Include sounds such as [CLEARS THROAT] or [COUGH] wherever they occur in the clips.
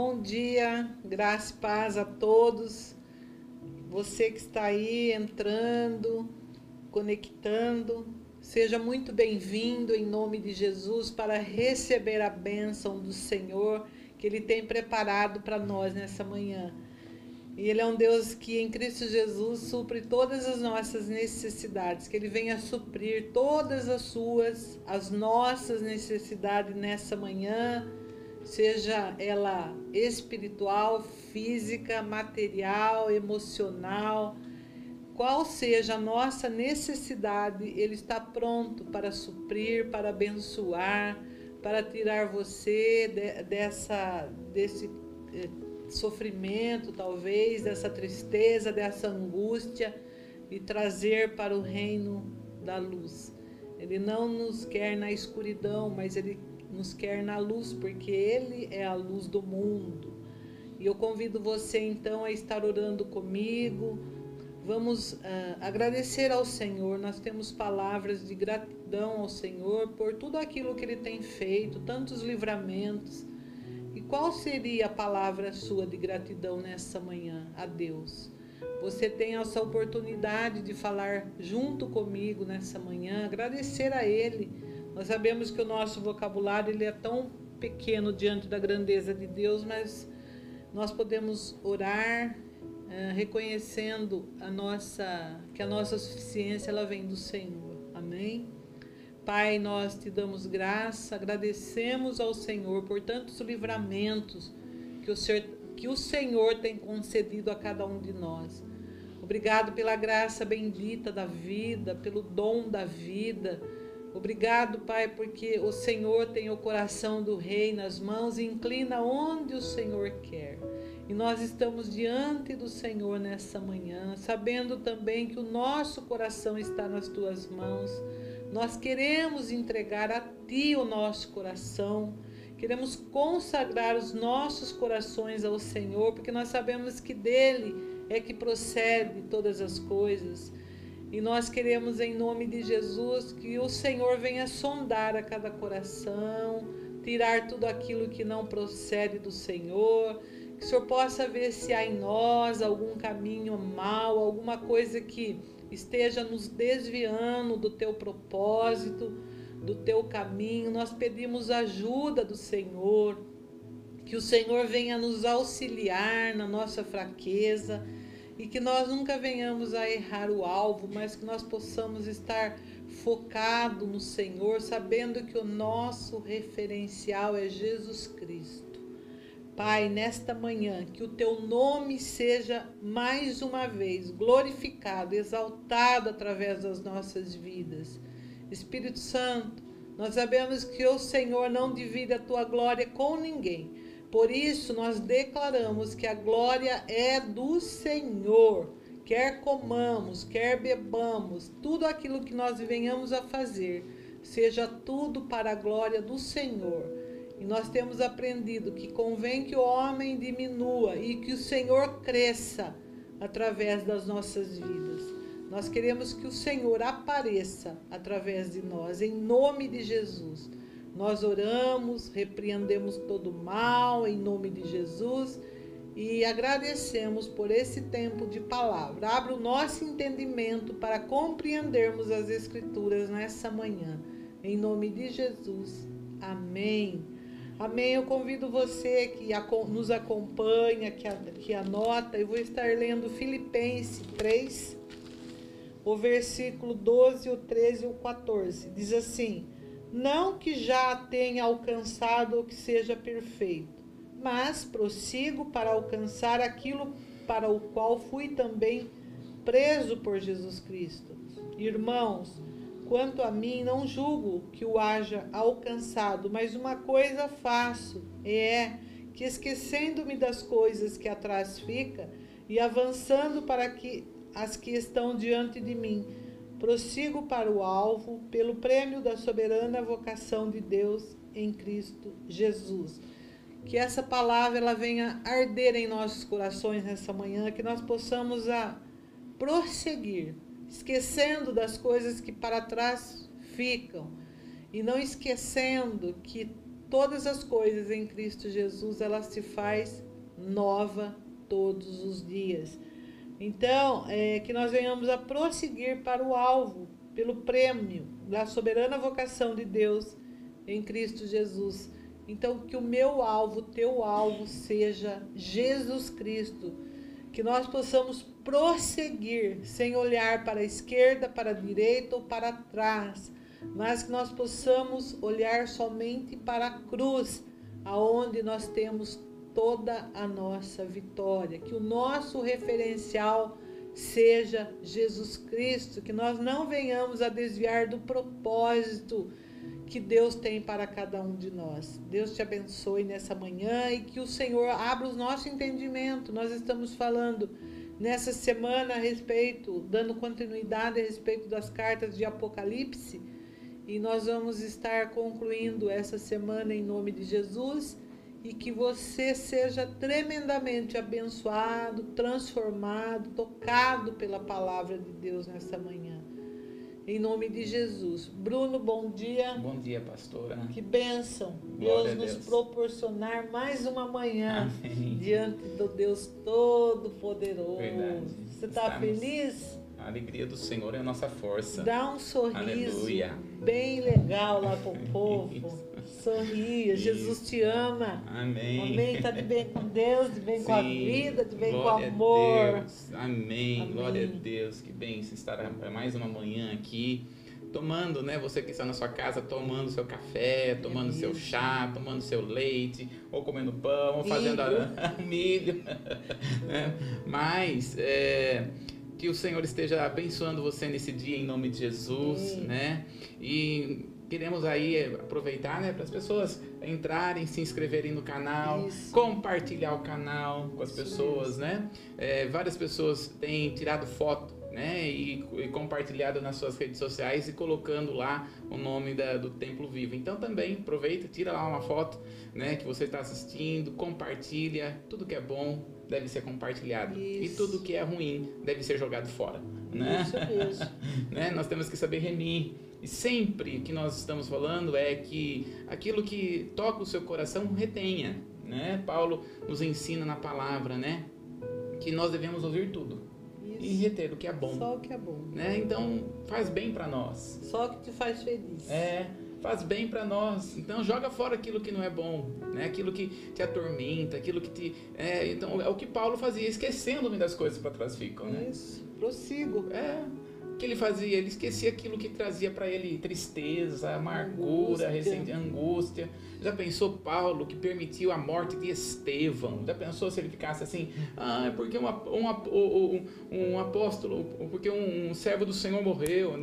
Bom dia, graça e paz a todos. Você que está aí entrando, conectando, seja muito bem-vindo em nome de Jesus para receber a bênção do Senhor que Ele tem preparado para nós nessa manhã. E Ele é um Deus que em Cristo Jesus supre todas as nossas necessidades, que Ele venha suprir todas as suas, as nossas necessidades nessa manhã seja ela espiritual, física, material, emocional, qual seja a nossa necessidade, Ele está pronto para suprir, para abençoar, para tirar você de, dessa, desse eh, sofrimento, talvez, dessa tristeza, dessa angústia e trazer para o reino da luz. Ele não nos quer na escuridão, mas Ele nos quer na luz, porque Ele é a luz do mundo. E eu convido você então a estar orando comigo. Vamos uh, agradecer ao Senhor. Nós temos palavras de gratidão ao Senhor por tudo aquilo que Ele tem feito, tantos livramentos. E qual seria a palavra sua de gratidão nessa manhã a Deus? Você tem essa oportunidade de falar junto comigo nessa manhã, agradecer a Ele nós sabemos que o nosso vocabulário ele é tão pequeno diante da grandeza de Deus, mas nós podemos orar é, reconhecendo a nossa que a nossa suficiência ela vem do Senhor. Amém. Pai, nós te damos graça, agradecemos ao Senhor por tantos livramentos que o Senhor, que o Senhor tem concedido a cada um de nós. Obrigado pela graça bendita da vida, pelo dom da vida Obrigado, Pai, porque o Senhor tem o coração do rei nas mãos e inclina onde o Senhor quer. E nós estamos diante do Senhor nessa manhã, sabendo também que o nosso coração está nas tuas mãos. Nós queremos entregar a ti o nosso coração. Queremos consagrar os nossos corações ao Senhor, porque nós sabemos que dele é que procede todas as coisas. E nós queremos, em nome de Jesus, que o Senhor venha sondar a cada coração, tirar tudo aquilo que não procede do Senhor, que o Senhor possa ver se há em nós algum caminho mal, alguma coisa que esteja nos desviando do teu propósito, do teu caminho. Nós pedimos ajuda do Senhor, que o Senhor venha nos auxiliar na nossa fraqueza e que nós nunca venhamos a errar o alvo, mas que nós possamos estar focado no Senhor, sabendo que o nosso referencial é Jesus Cristo. Pai, nesta manhã, que o teu nome seja mais uma vez glorificado, exaltado através das nossas vidas. Espírito Santo, nós sabemos que o Senhor não divide a tua glória com ninguém. Por isso, nós declaramos que a glória é do Senhor. Quer comamos, quer bebamos, tudo aquilo que nós venhamos a fazer, seja tudo para a glória do Senhor e nós temos aprendido que convém que o homem diminua e que o Senhor cresça através das nossas vidas. Nós queremos que o Senhor apareça através de nós, em nome de Jesus. Nós oramos, repreendemos todo mal em nome de Jesus e agradecemos por esse tempo de palavra. Abra o nosso entendimento para compreendermos as Escrituras nessa manhã. Em nome de Jesus. Amém. Amém. Eu convido você que nos acompanha, que, que anota. Eu vou estar lendo Filipenses 3, o versículo 12, o 13 e o 14. Diz assim: Não que já tenha alcançado o que seja perfeito, mas prossigo para alcançar aquilo para o qual fui também preso por Jesus Cristo. Irmãos, Quanto a mim, não julgo que o haja alcançado, mas uma coisa faço, é que esquecendo-me das coisas que atrás fica e avançando para que as que estão diante de mim, prossigo para o alvo pelo prêmio da soberana vocação de Deus em Cristo Jesus. Que essa palavra ela venha arder em nossos corações nessa manhã, que nós possamos a prosseguir esquecendo das coisas que para trás ficam e não esquecendo que todas as coisas em Cristo Jesus ela se faz nova todos os dias. Então, é, que nós venhamos a prosseguir para o alvo, pelo prêmio da soberana vocação de Deus em Cristo Jesus. Então, que o meu alvo, teu alvo, seja Jesus Cristo que nós possamos prosseguir sem olhar para a esquerda, para a direita ou para trás, mas que nós possamos olhar somente para a cruz, aonde nós temos toda a nossa vitória, que o nosso referencial seja Jesus Cristo, que nós não venhamos a desviar do propósito que Deus tem para cada um de nós. Deus te abençoe nessa manhã e que o Senhor abra o nosso entendimento. Nós estamos falando nessa semana a respeito, dando continuidade a respeito das cartas de Apocalipse, e nós vamos estar concluindo essa semana em nome de Jesus e que você seja tremendamente abençoado, transformado, tocado pela palavra de Deus nessa manhã. Em nome de Jesus. Bruno, bom dia. Bom dia, pastora. Que bênção. Deus nos Deus. proporcionar mais uma manhã Amém. diante do Deus Todo-Poderoso. Você está feliz? A alegria do Senhor é a nossa força. Dá um sorriso Aleluia. bem legal lá para o povo. [LAUGHS] Sorria. Jesus te ama. Amém. Amém. Tá de bem com Deus, de bem Sim. com a vida, de bem Glória com o amor. Amém. Amém. Glória a Deus. Que bem se estar mais uma manhã aqui tomando, né? Você que está na sua casa, tomando seu café, tomando seu chá, tomando seu leite, ou comendo pão, ou fazendo milho. [LAUGHS] milho. [LAUGHS] né? Mas é, que o Senhor esteja abençoando você nesse dia em nome de Jesus, né? E queremos aí aproveitar né, para as pessoas entrarem, se inscreverem no canal, Isso. compartilhar o canal com as Isso pessoas, mesmo. né? É, várias pessoas têm tirado foto né, e, e, compartilhado nas suas redes sociais e colocando lá o nome da, do Templo Vivo. Então também aproveita, tira lá uma foto né, que você está assistindo, compartilha, tudo que é bom deve ser compartilhado Isso. e tudo que é ruim deve ser jogado fora. Né? Isso mesmo. [LAUGHS] né? Nós temos que saber remir E sempre que nós estamos falando é que aquilo que toca o seu coração retenha, né? Paulo nos ensina na palavra, né? Que nós devemos ouvir tudo Isso. e reter o que é bom. Só o que é bom. Né? Então faz bem para nós. Só o que te faz feliz. É faz bem para nós. Então joga fora aquilo que não é bom, né? Aquilo que te atormenta, aquilo que te é, então é o que Paulo fazia, esquecendo-me das coisas para trás ficam, né? Isso. Prossigo. É que ele fazia? Ele esquecia aquilo que trazia para ele tristeza, amargura, angústia. angústia. Já pensou Paulo que permitiu a morte de Estevão? Já pensou se ele ficasse assim? Ah, é porque um, um, um, apóstolo, porque um, servo do Senhor morreu.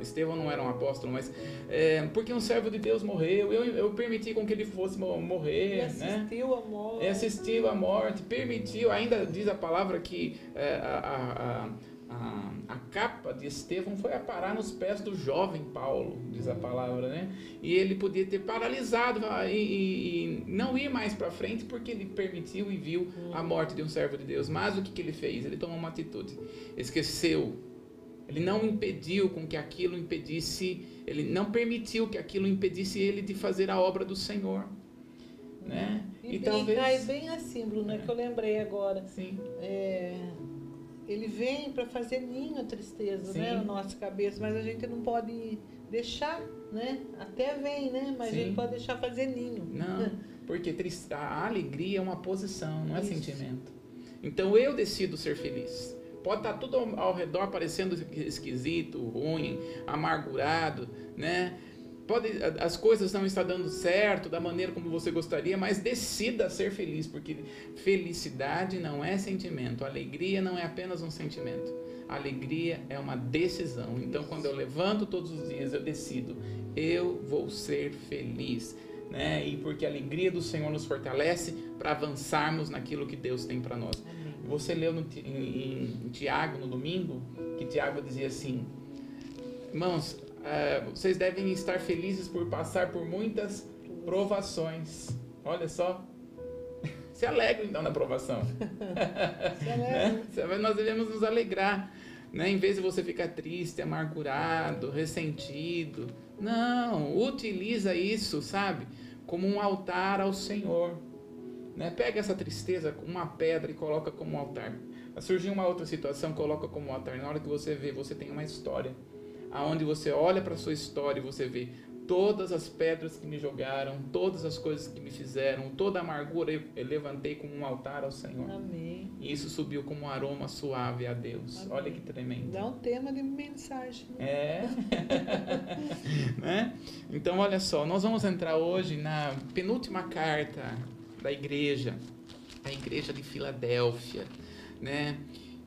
Estevão não era um apóstolo, mas é, porque um servo de Deus morreu, eu, eu permiti com que ele fosse morrer. E né? assistiu né? a morte. E assistiu a morte, permitiu, ainda diz a palavra que é, a, a, a a, a, capa de Estevão foi a parar nos pés do jovem Paulo, diz a palavra, né? E ele podia ter paralisado e, e, e não ir mais para frente porque ele permitiu e viu a morte de um servo de Deus. Mas o que, que ele fez? Ele tomou uma atitude. Esqueceu. Ele não impediu com que aquilo impedisse, ele não permitiu que aquilo impedisse ele de fazer a obra do Senhor. Né? E, e talvez... cai bem assim, Bruna, é. que eu lembrei agora. Sim. É ele vem para fazer ninho a tristeza, Sim. né, na nossa cabeça, mas a gente não pode deixar, né? Até vem, né? Mas Sim. a gente pode deixar fazer ninho. Não, [LAUGHS] porque a alegria é uma posição, não é Isso. sentimento. Então eu decido ser feliz. Pode estar tá tudo ao redor parecendo esquisito, ruim, amargurado, né? Pode, as coisas não estão dando certo da maneira como você gostaria, mas decida ser feliz, porque felicidade não é sentimento, alegria não é apenas um sentimento. Alegria é uma decisão. Então, quando eu levanto todos os dias, eu decido, eu vou ser feliz. Né? E porque a alegria do Senhor nos fortalece para avançarmos naquilo que Deus tem para nós. Você leu no, em, em Tiago no domingo que Tiago dizia assim: Irmãos, é, vocês devem estar felizes por passar por muitas provações. Olha só. [LAUGHS] Se alegrem então na provação. [LAUGHS] Se né? Nós devemos nos alegrar. Né? Em vez de você ficar triste, amargurado, ressentido. Não, utiliza isso, sabe? Como um altar ao Senhor. Né? Pega essa tristeza com uma pedra e coloca como altar. Surgiu uma outra situação, coloca como altar. Na hora que você vê, você tem uma história aonde você olha para a sua história e você vê todas as pedras que me jogaram, todas as coisas que me fizeram, toda a amargura eu, levantei como um altar ao Senhor. Amém. E isso subiu como um aroma suave a Deus. Amém. Olha que tremendo. Dá um tema de mensagem. É. [LAUGHS] né? Então, olha só, nós vamos entrar hoje na penúltima carta da igreja, a igreja de Filadélfia, né?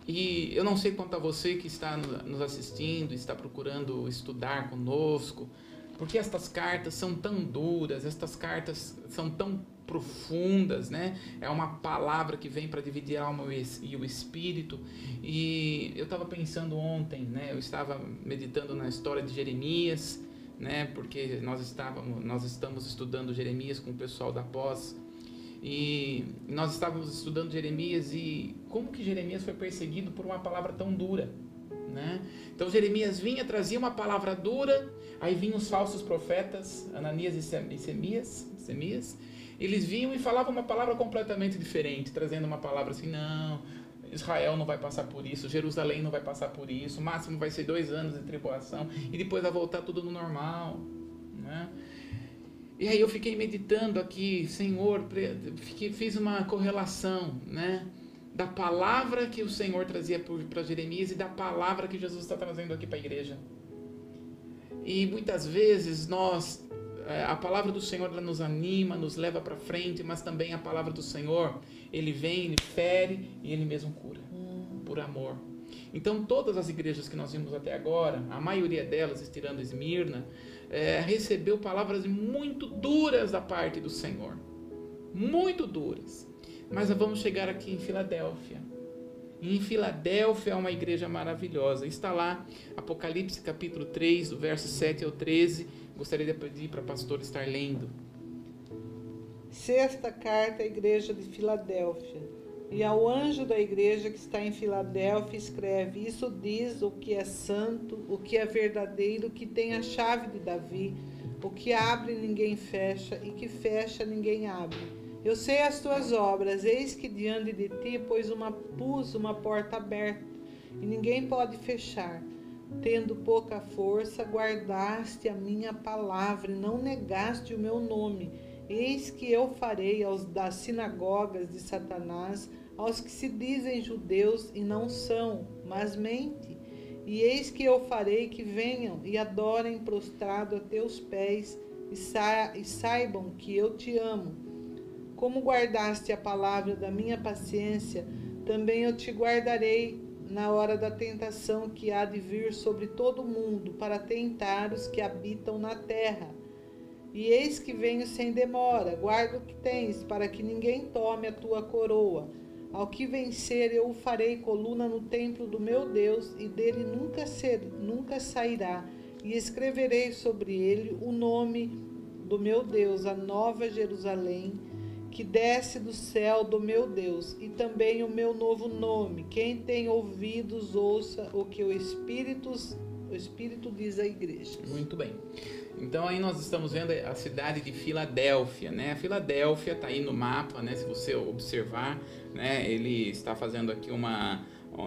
E eu não sei quanto a você que está nos assistindo, está procurando estudar conosco, porque estas cartas são tão duras, estas cartas são tão profundas, né? É uma palavra que vem para dividir a alma e o espírito. E eu estava pensando ontem, né? Eu estava meditando na história de Jeremias, né? Porque nós estávamos, nós estamos estudando Jeremias com o pessoal da pós e nós estávamos estudando Jeremias e como que Jeremias foi perseguido por uma palavra tão dura, né? Então Jeremias vinha, trazia uma palavra dura, aí vinham os falsos profetas, Ananias e Semias, Semias, eles vinham e falavam uma palavra completamente diferente, trazendo uma palavra assim, não, Israel não vai passar por isso, Jerusalém não vai passar por isso, o máximo vai ser dois anos de tribulação e depois vai voltar tudo no normal, né? E aí eu fiquei meditando aqui, Senhor, fiquei, fiz uma correlação, né? Da palavra que o Senhor trazia para Jeremias e da palavra que Jesus está trazendo aqui para a igreja. E muitas vezes nós, é, a palavra do Senhor ela nos anima, nos leva para frente, mas também a palavra do Senhor, ele vem, ele fere e ele mesmo cura, hum. por amor. Então todas as igrejas que nós vimos até agora, a maioria delas, estirando Esmirna, é, recebeu palavras muito duras da parte do Senhor. Muito duras. Mas vamos chegar aqui em Filadélfia. em Filadélfia é uma igreja maravilhosa. Está lá, Apocalipse capítulo 3, do verso 7 ao 13. Gostaria de pedir para o pastor estar lendo. Sexta carta à igreja de Filadélfia. E ao anjo da igreja que está em Filadélfia, escreve: Isso diz o que é santo, o que é verdadeiro, que tem a chave de Davi, o que abre ninguém fecha, e que fecha ninguém abre. Eu sei as tuas obras, eis que diante de ti pus uma, pus uma porta aberta, e ninguém pode fechar. Tendo pouca força, guardaste a minha palavra e não negaste o meu nome. Eis que eu farei aos das sinagogas de Satanás, aos que se dizem judeus e não são, mas mente. E eis que eu farei que venham e adorem prostrado a teus pés e, sa e saibam que eu te amo. Como guardaste a palavra da minha paciência, também eu te guardarei na hora da tentação que há de vir sobre todo o mundo para tentar os que habitam na terra. E eis que venho sem demora, guarda o que tens, para que ninguém tome a tua coroa. Ao que vencer, eu o farei coluna no templo do meu Deus, e dele nunca, ser, nunca sairá. E escreverei sobre ele o nome do meu Deus, a nova Jerusalém, que desce do céu do meu Deus, e também o meu novo nome. Quem tem ouvidos, ouça o que o Espírito, o Espírito diz à igreja. Muito bem. Então aí nós estamos vendo a cidade de Filadélfia, né? A Filadélfia está aí no mapa, né? Se você observar, né? Ele está fazendo aqui uma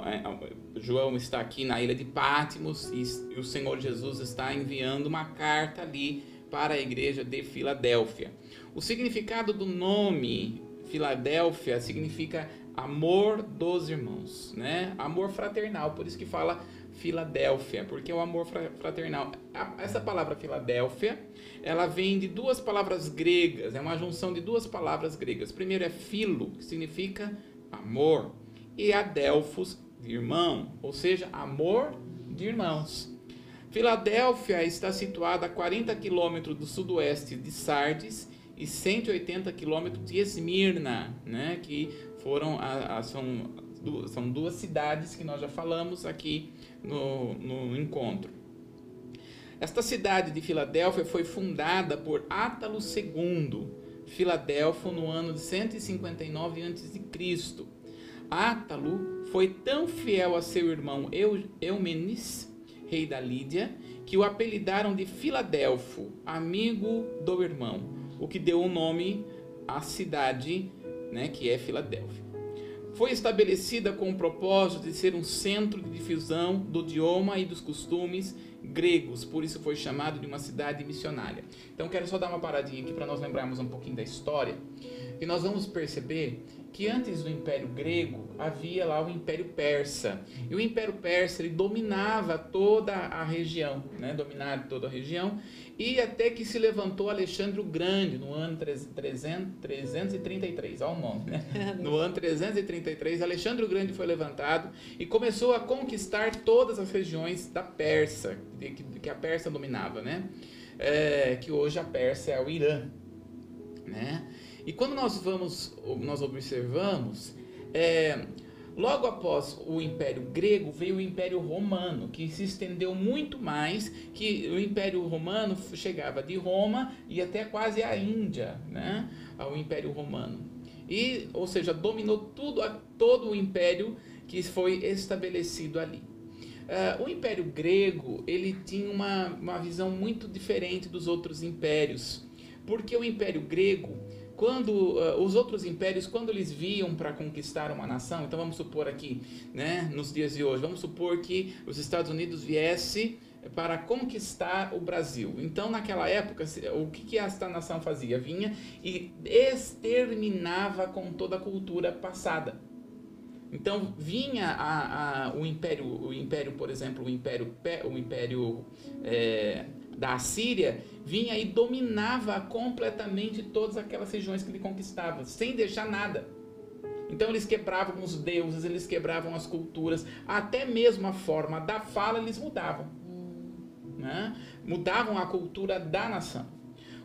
é, João está aqui na ilha de Pátimos e, o Senhor Jesus está enviando uma carta ali para a igreja de Filadélfia. O significado do nome Filadélfia significa amor dos irmãos, né? Amor fraternal, por isso que fala Filadélfia, porque é o amor fraternal. Essa palavra Filadélfia, ela vem de duas palavras gregas, é uma junção de duas palavras gregas. Primeiro é filo, que significa amor, e adelphos, de irmão, ou seja, amor de irmãos. Filadélfia está situada a 40 quilômetros do sudoeste de Sardes e 180 quilômetros de Esmirna, né, que foram a, a, são, são duas cidades que nós já falamos aqui no, no encontro. Esta cidade de Filadélfia foi fundada por Átalo II, Filadélfia, no ano de 159 a.C. Átalo foi tão fiel a seu irmão Eumenes, rei da Lídia, que o apelidaram de Filadelfo, amigo do irmão, o que deu o nome à cidade, né, que é Filadélfia foi estabelecida com o propósito de ser um centro de difusão do idioma e dos costumes gregos, por isso foi chamado de uma cidade missionária. Então quero só dar uma paradinha aqui para nós lembrarmos um pouquinho da história, e nós vamos perceber que antes do Império Grego havia lá o Império Persa. E o Império Persa ele dominava toda a região, né? dominava toda a região, e até que se levantou Alexandre o Grande no ano 300, 333, ao nome, né? [LAUGHS] No ano 333, Alexandre o Grande foi levantado e começou a conquistar todas as regiões da Pérsia, que, que a Pérsia dominava, né? É, que hoje a Pérsia é o Irã, né? E quando nós vamos, nós observamos, é, logo após o Império Grego veio o Império Romano, que se estendeu muito mais, que o Império Romano chegava de Roma e até quase a Índia, né? Ao Império Romano. E, ou seja, dominou tudo, todo o império que foi estabelecido ali. Uh, o Império Grego ele tinha uma, uma visão muito diferente dos outros impérios, porque o Império Grego quando uh, os outros impérios, quando eles viam para conquistar uma nação, então vamos supor aqui, né, nos dias de hoje, vamos supor que os Estados Unidos viesse para conquistar o Brasil. Então, naquela época, o que, que esta nação fazia? Vinha e exterminava com toda a cultura passada. Então vinha a, a, o império, o império, por exemplo, o império, o império é, da Assíria, vinha e dominava completamente todas aquelas regiões que ele conquistava, sem deixar nada. Então eles quebravam os deuses, eles quebravam as culturas, até mesmo a forma da fala eles mudavam. Né? Mudavam a cultura da nação.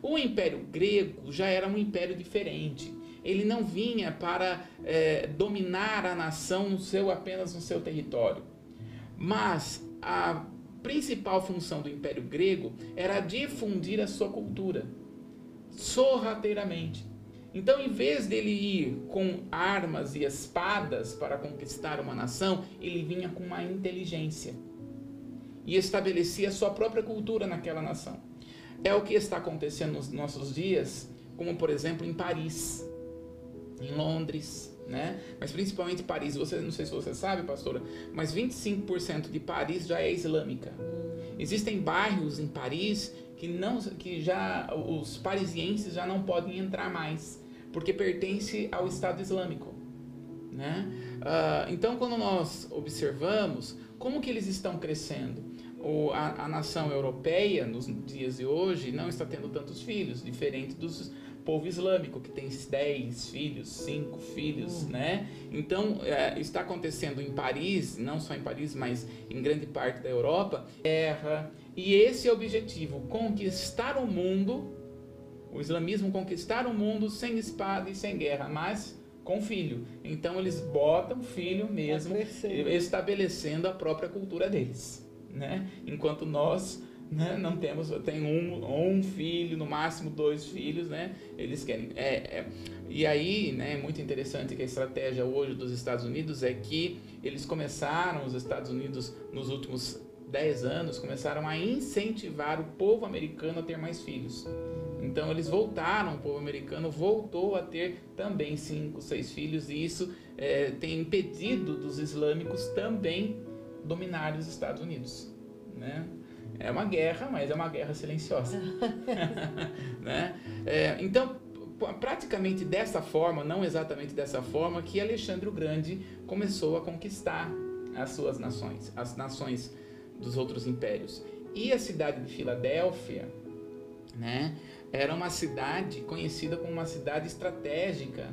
O Império Grego já era um império diferente. Ele não vinha para é, dominar a nação no seu apenas no seu território, mas a principal função do Império Grego era difundir a sua cultura sorrateiramente. Então, em vez dele ir com armas e espadas para conquistar uma nação, ele vinha com uma inteligência e estabelecia sua própria cultura naquela nação. É o que está acontecendo nos nossos dias, como por exemplo em Paris, em Londres, né? Mas principalmente Paris. Você não sei se você sabe, pastora, mas 25% de Paris já é islâmica. Existem bairros em Paris que não que já os parisienses já não podem entrar mais porque pertence ao Estado Islâmico. Né? Uh, então, quando nós observamos como que eles estão crescendo, a, a, nação europeia, nos dias de hoje, não está tendo tantos filhos, diferente dos povo islâmico, que tem 10 filhos, 5 filhos, uhum. né? Então, é, está acontecendo em Paris, não só em Paris, mas em grande parte da Europa, guerra, e esse é o objetivo, conquistar o mundo o islamismo conquistar o mundo sem espada e sem guerra, mas com filho. Então eles botam filho mesmo, estabelecendo a própria cultura deles, né? Enquanto nós né, não temos, tem um, um filho, no máximo dois filhos, né? Eles querem. É, é, e aí, né, é muito interessante que a estratégia hoje dos Estados Unidos é que eles começaram, os Estados Unidos, nos últimos 10 anos, começaram a incentivar o povo americano a ter mais filhos. Então eles voltaram, o povo americano voltou a ter também cinco, seis filhos, e isso é, tem impedido dos islâmicos também dominarem os Estados Unidos. Né? É uma guerra, mas é uma guerra silenciosa. [LAUGHS] né? É, então, praticamente dessa forma, não exatamente dessa forma, que Alexandre o Grande começou a conquistar as suas nações, as nações dos outros impérios. E a cidade de Filadélfia, né? era uma cidade conhecida como uma cidade estratégica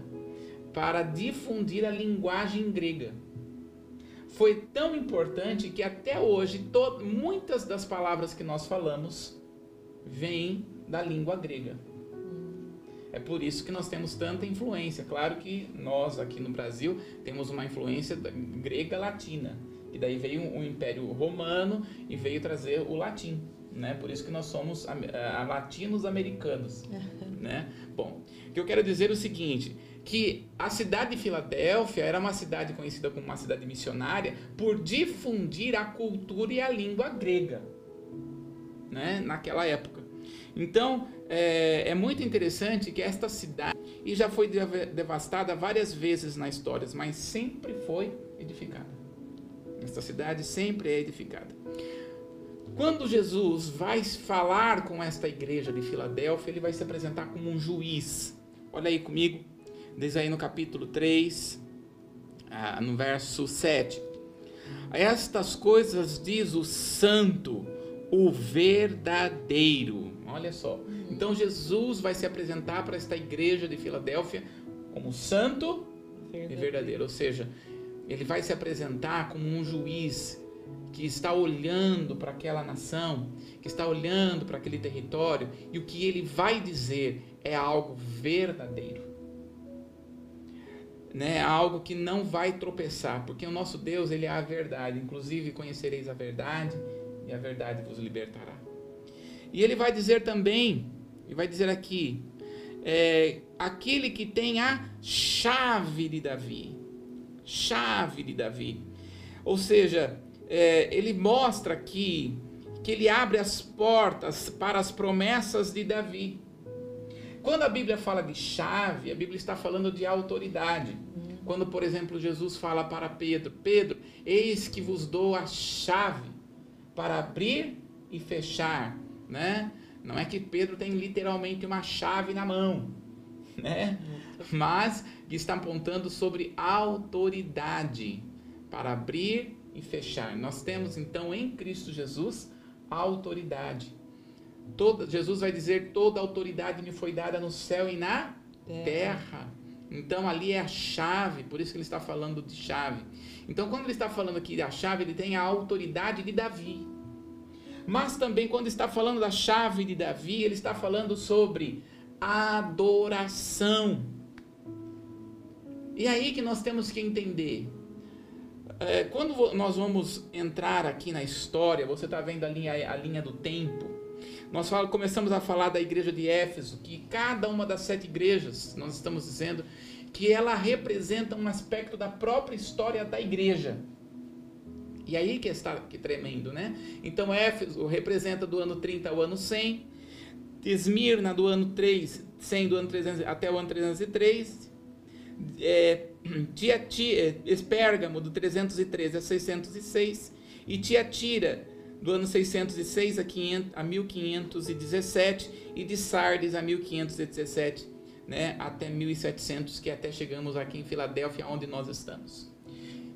para difundir a linguagem grega. Foi tão importante que até hoje muitas das palavras que nós falamos vêm da língua grega. É por isso que nós temos tanta influência. Claro que nós aqui no Brasil temos uma influência grega latina. E daí veio o Império Romano e veio trazer o latim né? Por isso que nós somos latinos americanos, [LAUGHS] né? Bom, o que eu quero dizer é o seguinte, que a cidade de Filadélfia era uma cidade conhecida como uma cidade missionária por difundir a cultura e a língua grega, né? Naquela época. Então, é, é muito interessante que esta cidade e já foi devastada várias vezes na história, mas sempre foi edificada. Esta cidade sempre é edificada. Quando Jesus vai falar com esta igreja de Filadélfia, ele vai se apresentar como um juiz. Olha aí comigo, diz aí no capítulo 3, ah, no verso 7. Estas coisas diz o santo, o verdadeiro. Olha só. Então Jesus vai se apresentar para esta igreja de Filadélfia como santo verdadeiro. e verdadeiro. Ou seja, ele vai se apresentar como um juiz que está olhando para aquela nação, que está olhando para aquele território, e o que ele vai dizer é algo verdadeiro. Né? Algo que não vai tropeçar, porque o nosso Deus, ele é a verdade. Inclusive, conhecereis a verdade, e a verdade vos libertará. E ele vai dizer também, e vai dizer aqui, é, aquele que tem a chave de Davi. Chave de Davi. Ou seja, é, ele mostra aqui que ele abre as portas para as promessas de Davi. Quando a Bíblia fala de chave, a Bíblia está falando de autoridade. Quando, por exemplo, Jesus fala para Pedro: Pedro, eis que vos dou a chave para abrir e fechar, né? Não é que Pedro tem literalmente uma chave na mão, [LAUGHS] né? Mas está apontando sobre autoridade para abrir e fechar. Nós temos então em Cristo Jesus autoridade. Toda, Jesus vai dizer: toda autoridade me foi dada no céu e na terra. terra. Então ali é a chave, por isso que ele está falando de chave. Então quando ele está falando aqui da chave, ele tem a autoridade de Davi. Mas também quando está falando da chave de Davi, ele está falando sobre adoração. E aí que nós temos que entender é, quando nós vamos entrar aqui na história, você está vendo a linha, a linha do tempo. Nós começamos a falar da igreja de Éfeso, que cada uma das sete igrejas, nós estamos dizendo, que ela representa um aspecto da própria história da igreja. E aí que está que tremendo, né? Então Éfeso representa do ano 30 ao ano 100, Esmirna do ano 3, 100 do ano 300 até o ano 303, é, [CLEARS THROAT] Tiatira, Espérgamo do 313 a 606 e Tiatira do ano 606 a, 500, a 1517 e de Sardes a 1517, né, até 1700, que até chegamos aqui em Filadélfia, onde nós estamos.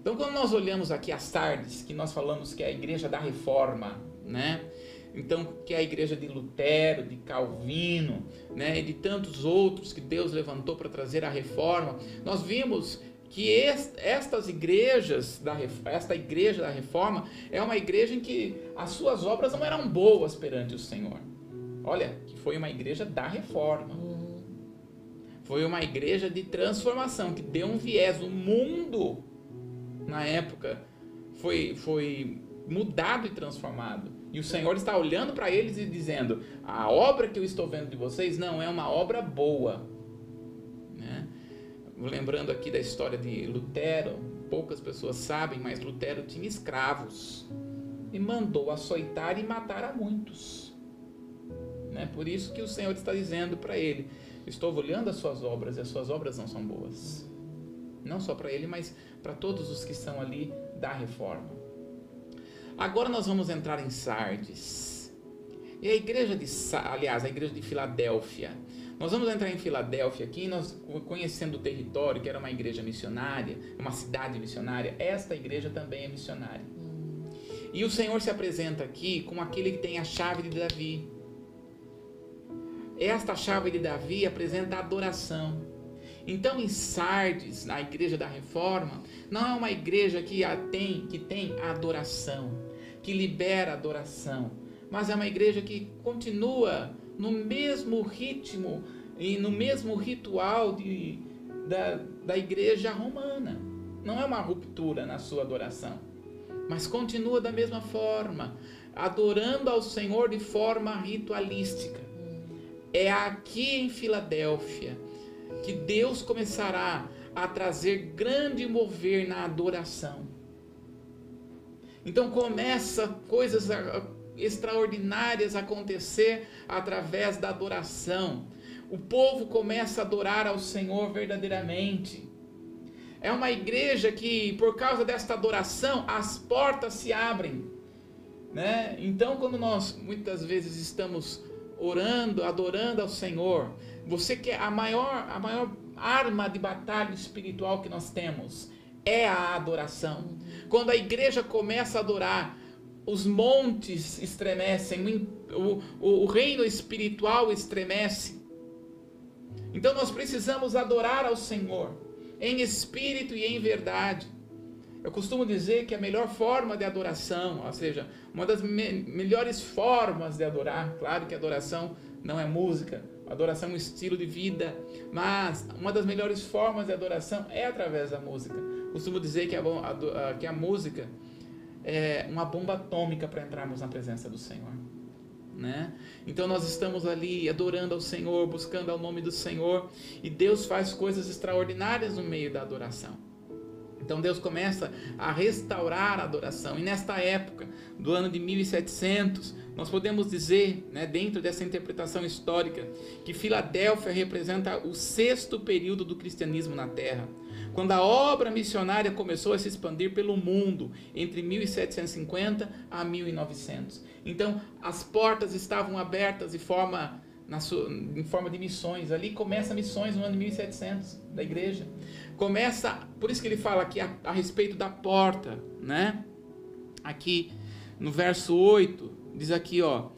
Então, quando nós olhamos aqui as Sardes, que nós falamos que é a igreja da reforma, né? Então, que é a igreja de Lutero, de Calvino, né, e de tantos outros que Deus levantou para trazer a reforma, nós vimos que estas igrejas, da, esta igreja da reforma, é uma igreja em que as suas obras não eram boas perante o Senhor. Olha, que foi uma igreja da reforma. Foi uma igreja de transformação, que deu um viés. O mundo, na época, foi, foi mudado e transformado. E o Senhor está olhando para eles e dizendo: a obra que eu estou vendo de vocês não é uma obra boa. Lembrando aqui da história de Lutero, poucas pessoas sabem, mas Lutero tinha escravos e mandou açoitar e matar a muitos. Né? Por isso que o Senhor está dizendo para ele: Estou olhando as suas obras e as suas obras não são boas. Não só para ele, mas para todos os que estão ali da reforma. Agora nós vamos entrar em Sardes. E a igreja de, aliás, a igreja de Filadélfia. Nós vamos entrar em Filadélfia aqui, nós conhecendo o território, que era uma igreja missionária, uma cidade missionária. Esta igreja também é missionária. E o Senhor se apresenta aqui como aquele que tem a chave de Davi. Esta chave de Davi apresenta a adoração. Então, em Sardes, na igreja da Reforma, não é uma igreja que tem, que tem adoração que libera adoração, mas é uma igreja que continua no mesmo ritmo e no mesmo ritual de, da, da igreja romana. Não é uma ruptura na sua adoração, mas continua da mesma forma, adorando ao Senhor de forma ritualística. É aqui em Filadélfia que Deus começará a trazer grande mover na adoração. Então começa coisas extraordinárias acontecer através da adoração. O povo começa a adorar ao Senhor verdadeiramente. É uma igreja que, por causa desta adoração, as portas se abrem. Né? Então, quando nós muitas vezes estamos orando, adorando ao Senhor, você quer a maior, a maior arma de batalha espiritual que nós temos é a adoração. Quando a igreja começa a adorar, os montes estremecem, o, o, o reino espiritual estremece. Então nós precisamos adorar ao Senhor em espírito e em verdade. Eu costumo dizer que a melhor forma de adoração, ou seja, uma das me melhores formas de adorar, claro que adoração não é música, adoração é um estilo de vida, mas uma das melhores formas de adoração é através da música costumo dizer que a, a, que a música é uma bomba atômica para entrarmos na presença do Senhor. Né? Então nós estamos ali adorando ao Senhor, buscando ao nome do Senhor, e Deus faz coisas extraordinárias no meio da adoração. Então Deus começa a restaurar a adoração. E nesta época, do ano de 1700, nós podemos dizer, né, dentro dessa interpretação histórica, que Filadélfia representa o sexto período do cristianismo na Terra quando a obra missionária começou a se expandir pelo mundo entre 1750 a 1900. Então, as portas estavam abertas de forma, sua, em forma de missões. Ali começa missões no ano de 1700 da igreja. Começa, por isso que ele fala aqui a, a respeito da porta, né? Aqui no verso 8, diz aqui, ó,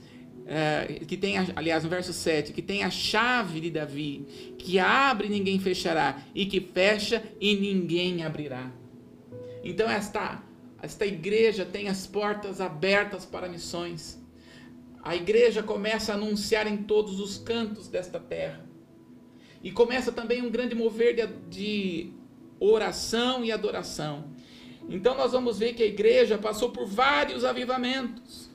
é, que tem, aliás, no verso 7, que tem a chave de Davi, que abre e ninguém fechará, e que fecha e ninguém abrirá. Então, esta, esta igreja tem as portas abertas para missões. A igreja começa a anunciar em todos os cantos desta terra. E começa também um grande mover de, de oração e adoração. Então, nós vamos ver que a igreja passou por vários avivamentos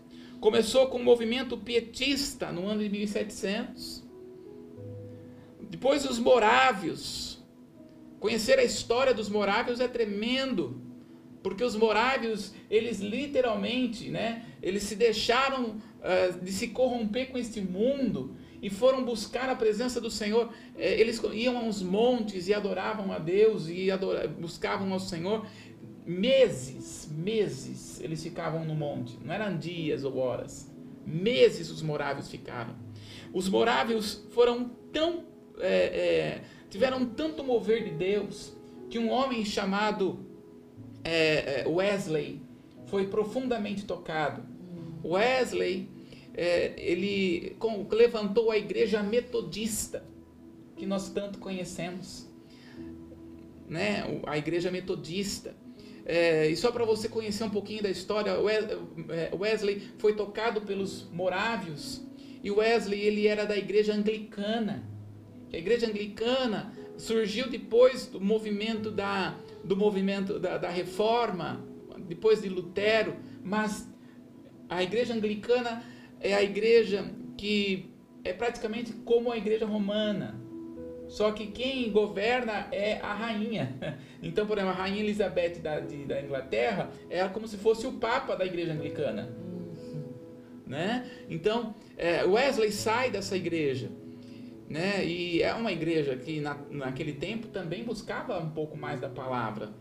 Começou com o movimento pietista no ano de 1700. Depois os morávios. Conhecer a história dos morávios é tremendo, porque os morávios, eles literalmente, né, eles se deixaram uh, de se corromper com este mundo e foram buscar a presença do Senhor. Eh, eles iam aos montes e adoravam a Deus e buscavam ao Senhor meses, meses eles ficavam no monte, não eram dias ou horas, meses os morávios ficaram. Os morávios foram tão, é, é, tiveram tanto mover de Deus, que um homem chamado é, é Wesley foi profundamente tocado. Wesley, é, ele levantou a igreja metodista, que nós tanto conhecemos. Né? A igreja metodista. É, e só para você conhecer um pouquinho da história, é, Wesley foi tocado pelos morávios e Wesley ele era da igreja anglicana. A igreja anglicana surgiu depois do movimento da, do movimento da, da reforma, depois de Lutero, mas a igreja anglicana é a igreja que é praticamente como a igreja romana. Só que quem governa é a rainha. [LAUGHS] Então, por exemplo, a rainha Elizabeth da, de, da Inglaterra é como se fosse o papa da igreja anglicana. Né? Então, é, Wesley sai dessa igreja. Né? E é uma igreja que na, naquele tempo também buscava um pouco mais da palavra.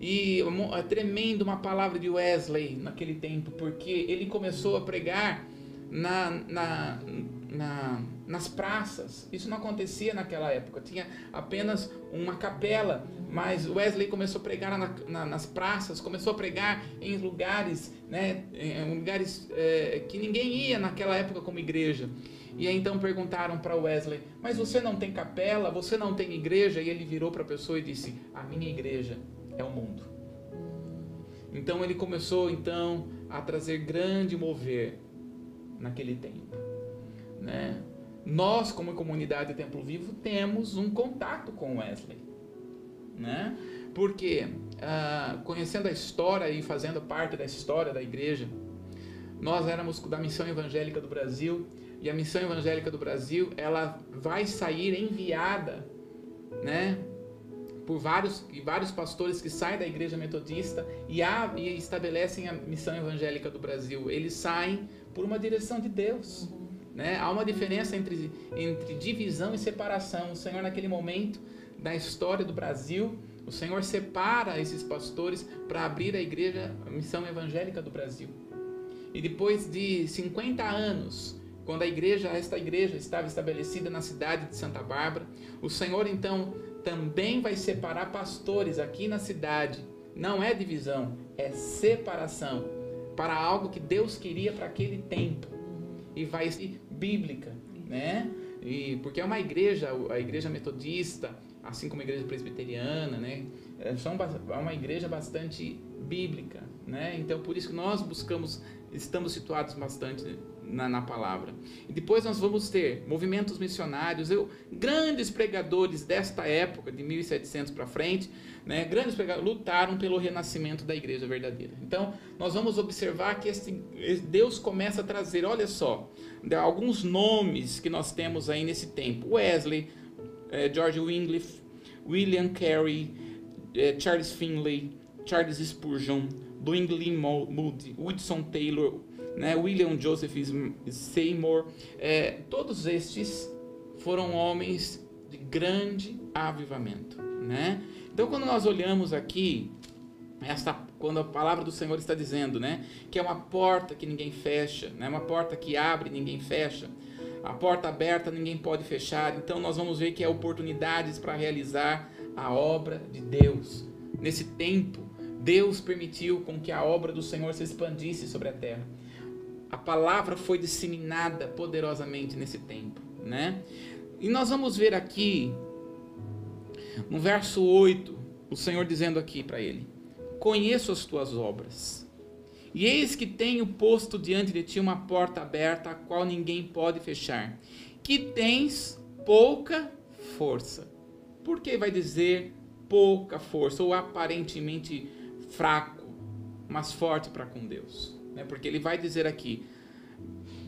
E é tremendo uma palavra de Wesley naquele tempo, porque ele começou a pregar na, na, na, nas praças. Isso não acontecia naquela época. Tinha apenas uma capela, mas Wesley começou a pregar na, na, nas praças, começou a pregar em lugares, né, em lugares é, que ninguém ia naquela época como igreja. E aí então perguntaram para Wesley: Mas você não tem capela? Você não tem igreja? E ele virou para a pessoa e disse: A minha igreja é o mundo. Então ele começou então a trazer grande mover naquele tempo. Né? Nós, como comunidade Templo Vivo, temos um contato com Wesley. Né? Porque, ah, conhecendo a história e fazendo parte da história da igreja, nós éramos da Missão Evangélica do Brasil e a Missão Evangélica do Brasil ela vai sair enviada, né, por vários vários pastores que saem da Igreja Metodista e, a, e estabelecem a Missão Evangélica do Brasil. Eles saem por uma direção de Deus. Né? Há uma diferença entre, entre divisão e separação. O Senhor, naquele momento da história do Brasil, o Senhor separa esses pastores para abrir a igreja, a missão evangélica do Brasil. E depois de 50 anos, quando a igreja, esta igreja estava estabelecida na cidade de Santa Bárbara, o Senhor então também vai separar pastores aqui na cidade. Não é divisão, é separação para algo que Deus queria para aquele tempo. E vai bíblica, né? E porque é uma igreja, a igreja metodista, assim como a igreja presbiteriana, né? É, é uma igreja bastante bíblica, né? Então por isso que nós buscamos, estamos situados bastante na, na, palavra. E depois nós vamos ter movimentos missionários, eu, grandes pregadores desta época, de 1700 para frente, né, grandes pregadores, lutaram pelo renascimento da igreja verdadeira. Então, nós vamos observar que esse, Deus começa a trazer, olha só, alguns nomes que nós temos aí nesse tempo: Wesley, eh, George Wycliffe, William Carey, eh, Charles Finley, Charles Spurgeon, Dwingling Moody, Woodson Taylor, né, William Joseph Seymour, é, todos estes foram homens de grande avivamento, né? Então, quando nós olhamos aqui, esta, quando a palavra do Senhor está dizendo, né, que é uma porta que ninguém fecha, né, uma porta que abre ninguém fecha, a porta aberta ninguém pode fechar. Então, nós vamos ver que é oportunidades para realizar a obra de Deus. Nesse tempo, Deus permitiu com que a obra do Senhor se expandisse sobre a terra a palavra foi disseminada poderosamente nesse tempo, né? E nós vamos ver aqui no verso 8, o Senhor dizendo aqui para ele: Conheço as tuas obras. E eis que tenho posto diante de ti uma porta aberta, a qual ninguém pode fechar, que tens pouca força. Por que vai dizer pouca força ou aparentemente fraco, mas forte para com Deus? Né? porque ele vai dizer aqui: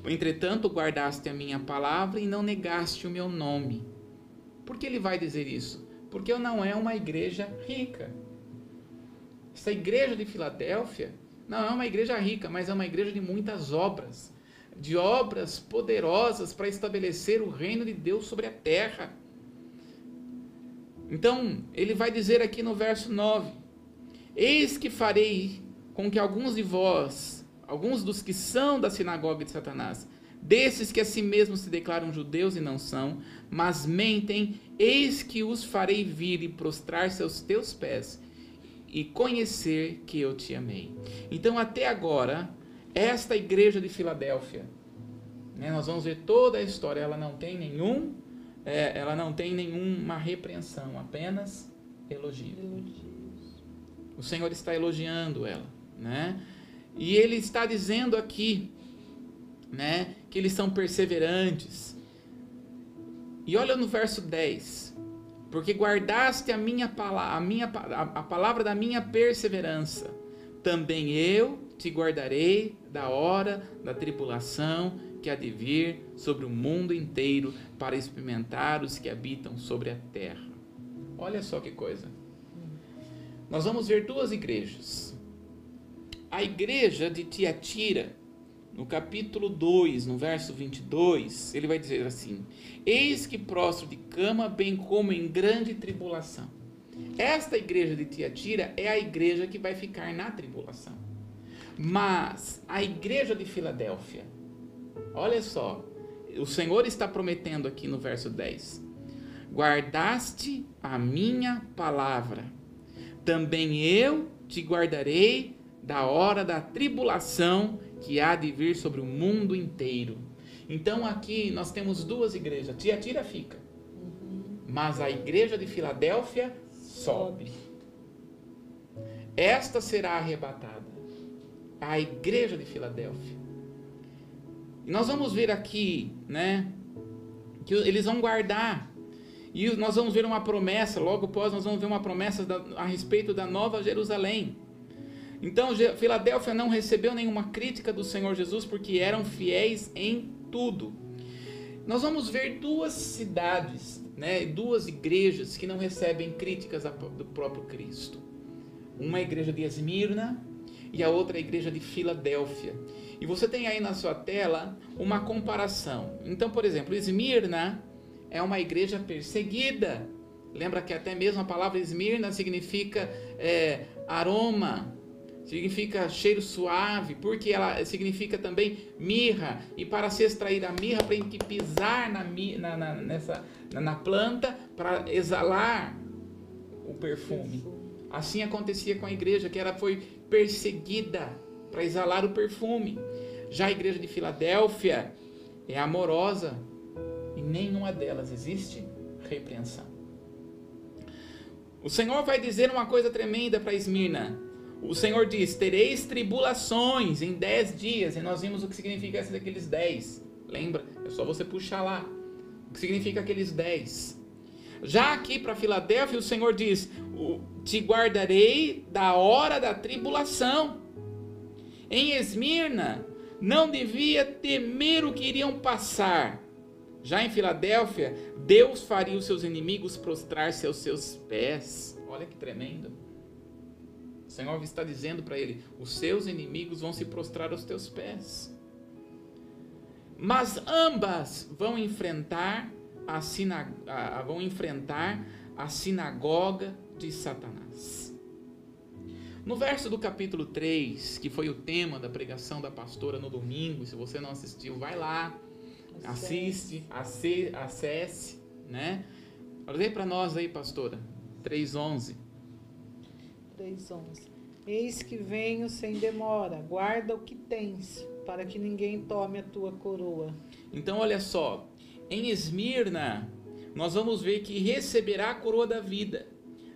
Entretanto, guardaste a minha palavra e não negaste o meu nome. Por que ele vai dizer isso? Porque não é uma igreja rica. Essa igreja de Filadélfia não é uma igreja rica, mas é uma igreja de muitas obras, de obras poderosas para estabelecer o reino de Deus sobre a terra. Então, ele vai dizer aqui no verso 9: Eis que farei com que alguns de vós, alguns dos que são da sinagoga de Satanás, desses que a si mesmos se declaram judeus e não são, mas mentem, eis que os farei vir e prostrar-se aos teus pés e conhecer que eu te amei. Então, até agora, esta igreja de Filadélfia, né, nós vamos ver toda a história, ela não tem nenhum, é, ela não tem nenhuma repreensão, apenas elogio. Elogios. O Senhor está elogiando ela, né? E ele está dizendo aqui, né, que eles são perseverantes. E olha no verso 10 porque guardaste a minha palavra, a, minha, a palavra da minha perseverança. Também eu te guardarei da hora da tribulação que há de vir sobre o mundo inteiro para experimentar os que habitam sobre a terra. Olha só que coisa. Nós vamos ver duas igrejas. A igreja de Tiatira no capítulo 2, no verso 22, ele vai dizer assim: Eis que prostro de cama, bem como em grande tribulação. Esta igreja de Tiatira é a igreja que vai ficar na tribulação. Mas a igreja de Filadélfia, olha só, o Senhor está prometendo aqui no verso 10: Guardaste a minha palavra, também eu te guardarei da hora da tribulação que há de vir sobre o mundo inteiro. Então aqui nós temos duas igrejas. Tiatira fica, mas a igreja de Filadélfia sobe. Esta será arrebatada. A igreja de Filadélfia. E nós vamos ver aqui, né, que eles vão guardar. E nós vamos ver uma promessa, logo após nós vamos ver uma promessa a respeito da nova Jerusalém. Então, Filadélfia não recebeu nenhuma crítica do Senhor Jesus porque eram fiéis em tudo. Nós vamos ver duas cidades, né, duas igrejas que não recebem críticas do próprio Cristo. Uma igreja de Esmirna e a outra igreja de Filadélfia. E você tem aí na sua tela uma comparação. Então, por exemplo, Esmirna é uma igreja perseguida. Lembra que até mesmo a palavra Esmirna significa é, aroma, significa cheiro suave, porque ela significa também mirra, e para se extrair a mirra tem que pisar na, na, na nessa, na, na planta para exalar o perfume. Assim acontecia com a igreja, que ela foi perseguida para exalar o perfume. Já a igreja de Filadélfia é amorosa e nenhuma delas existe repreensão. O Senhor vai dizer uma coisa tremenda para Esmirna o Senhor diz: tereis tribulações em dez dias. E nós vimos o que significa aqueles dez. Lembra? É só você puxar lá. O que significa aqueles dez. Já aqui para Filadélfia, o Senhor diz: Te guardarei da hora da tribulação. Em Esmirna, não devia temer o que iriam passar. Já em Filadélfia, Deus faria os seus inimigos prostrar-se aos seus pés. Olha que tremendo. Senhor está dizendo para ele: os seus inimigos vão se prostrar aos teus pés. Mas ambas vão enfrentar a, sinag vão enfrentar a sinagoga de Satanás. No verso do capítulo 3, que foi o tema da pregação da pastora no domingo, se você não assistiu, vai lá, assiste, acesse, né? Olha para nós aí, pastora. 3:11. 3:11. Eis que venho sem demora, guarda o que tens, para que ninguém tome a tua coroa. Então olha só, em Esmirna, nós vamos ver que receberá a coroa da vida.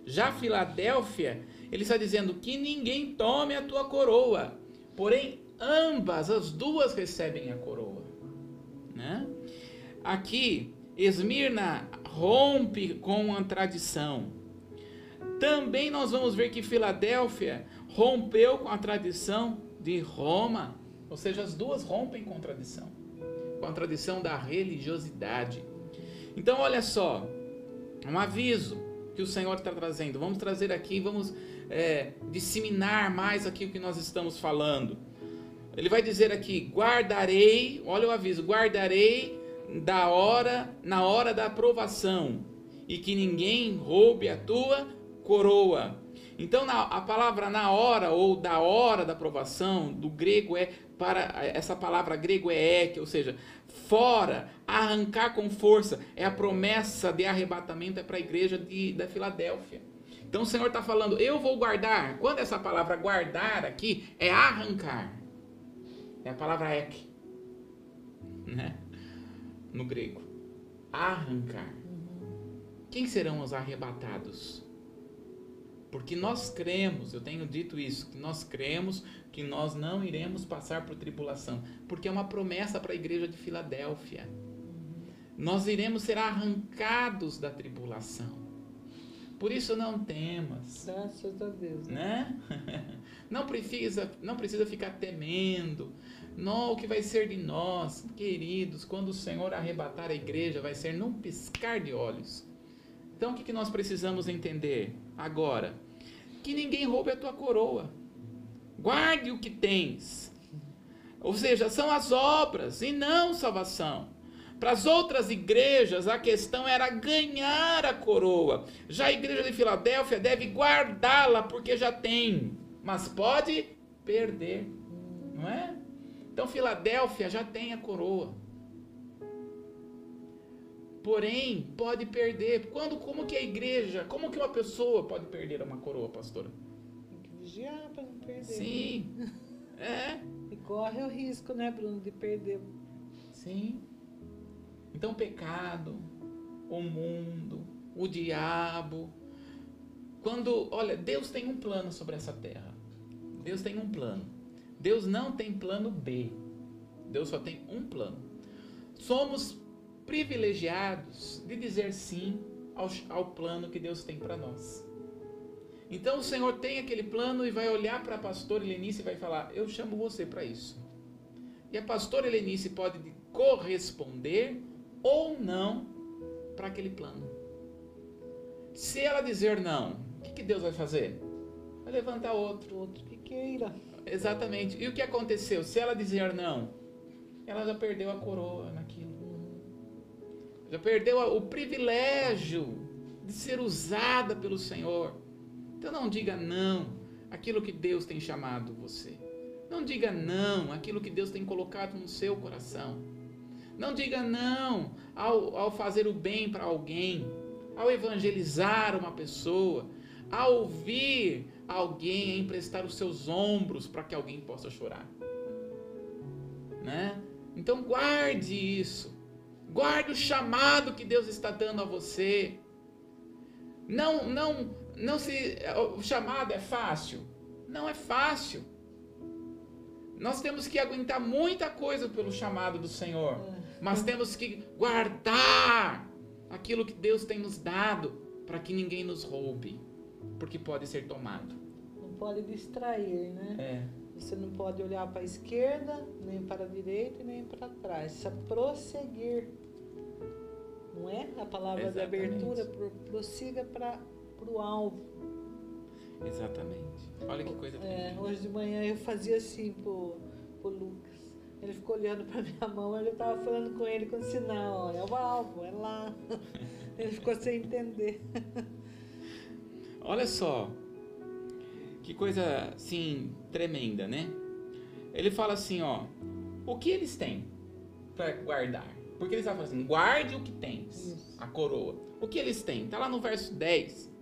Já Filadélfia, ele está dizendo que ninguém tome a tua coroa. Porém, ambas, as duas recebem a coroa. Né? Aqui, Esmirna rompe com a tradição. Também nós vamos ver que Filadélfia rompeu com a tradição de Roma. Ou seja, as duas rompem com a tradição, com a tradição da religiosidade. Então, olha só, um aviso que o Senhor está trazendo. Vamos trazer aqui, vamos é, disseminar mais aqui o que nós estamos falando. Ele vai dizer aqui: guardarei, olha o aviso, guardarei da hora, na hora da aprovação, e que ninguém roube a tua coroa. Então, na, a palavra na hora ou da hora da aprovação, do grego é para essa palavra grego é ek, ou seja, fora, arrancar com força, é a promessa de arrebatamento é para a igreja de, da Filadélfia. Então o Senhor está falando, eu vou guardar. Quando essa palavra guardar aqui é arrancar, é a palavra ek, né? No grego, arrancar. Quem serão os arrebatados? Porque nós cremos, eu tenho dito isso, que nós cremos que nós não iremos passar por tribulação, porque é uma promessa para a igreja de Filadélfia. Nós iremos ser arrancados da tribulação. Por isso não temas. Graças a Deus. Né? [LAUGHS] Não precisa, não precisa ficar temendo. Não, o que vai ser de nós, queridos, quando o Senhor arrebatar a igreja, vai ser num piscar de olhos. Então o que, que nós precisamos entender agora? Que ninguém roube a tua coroa. Guarde o que tens. Ou seja, são as obras e não salvação. Para as outras igrejas, a questão era ganhar a coroa. Já a igreja de Filadélfia deve guardá-la porque já tem, mas pode perder, não é? Então Filadélfia já tem a coroa. Porém, pode perder. Quando, como que a igreja, como que uma pessoa pode perder uma coroa, pastora? Tem que vigiar para não perder. Sim. [LAUGHS] É. E corre o risco, né, Bruno, de perder. Sim. Então, o pecado, o mundo, o diabo. Quando, olha, Deus tem um plano sobre essa terra. Deus tem um plano. Deus não tem plano B. Deus só tem um plano. Somos privilegiados de dizer sim ao, ao plano que Deus tem para nós. Então o Senhor tem aquele plano e vai olhar para a pastora Helenice e vai falar: Eu chamo você para isso. E a pastora Helenice pode corresponder ou não para aquele plano. Se ela dizer não, o que, que Deus vai fazer? Vai levantar outro. Outro que queira. Exatamente. E o que aconteceu? Se ela dizer não, ela já perdeu a coroa naquilo. Já perdeu o privilégio de ser usada pelo Senhor. Então não diga não aquilo que Deus tem chamado você. Não diga não aquilo que Deus tem colocado no seu coração. Não diga não ao, ao fazer o bem para alguém, ao evangelizar uma pessoa, a ouvir alguém, a emprestar os seus ombros para que alguém possa chorar. Né? Então guarde isso. Guarde o chamado que Deus está dando a você. Não, não, não se o chamado é fácil. Não é fácil. Nós temos que aguentar muita coisa pelo chamado do Senhor. Mas temos que guardar aquilo que Deus tem nos dado para que ninguém nos roube, porque pode ser tomado. Não pode distrair, né? É. Você não pode olhar para a esquerda, nem para a direita, nem para trás. Precisa prosseguir. Não é? A palavra Exatamente. de abertura, prossiga para o alvo. Exatamente. Olha que coisa é, Hoje de manhã eu fazia assim pro, pro Lucas. Ele ficou olhando para minha mão, eu estava falando com ele com sinal, ó, é o alvo, é lá. [LAUGHS] Ele ficou sem entender. [LAUGHS] Olha só, que coisa assim tremenda, né? Ele fala assim, ó, o que eles têm para guardar? Porque eles estavam assim, guarde o que tens, Isso. a coroa. O que eles têm? Tá lá no verso 10.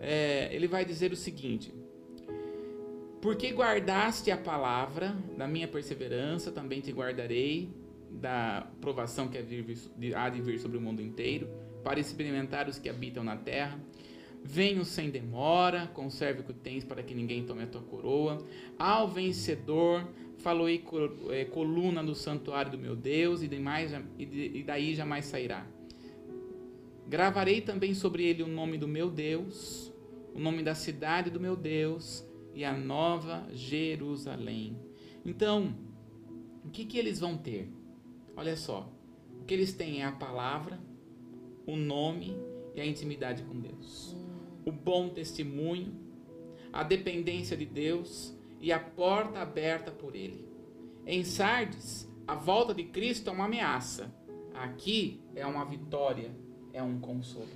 É, ele vai dizer o seguinte: porque guardaste a palavra da minha perseverança, também te guardarei da provação que há de vir sobre o mundo inteiro, para experimentar os que habitam na terra. Venho sem demora, conserve o que tens para que ninguém tome a tua coroa. Ao vencedor, falou-ei é, coluna no santuário do meu Deus, e, demais, e daí jamais sairá. Gravarei também sobre ele o nome do meu Deus, o nome da cidade do meu Deus, e a nova Jerusalém. Então, o que, que eles vão ter? Olha só, o que eles têm é a palavra, o nome e a intimidade com Deus. O bom testemunho, a dependência de Deus e a porta aberta por Ele. Em Sardes, a volta de Cristo é uma ameaça. Aqui é uma vitória, é um consolo.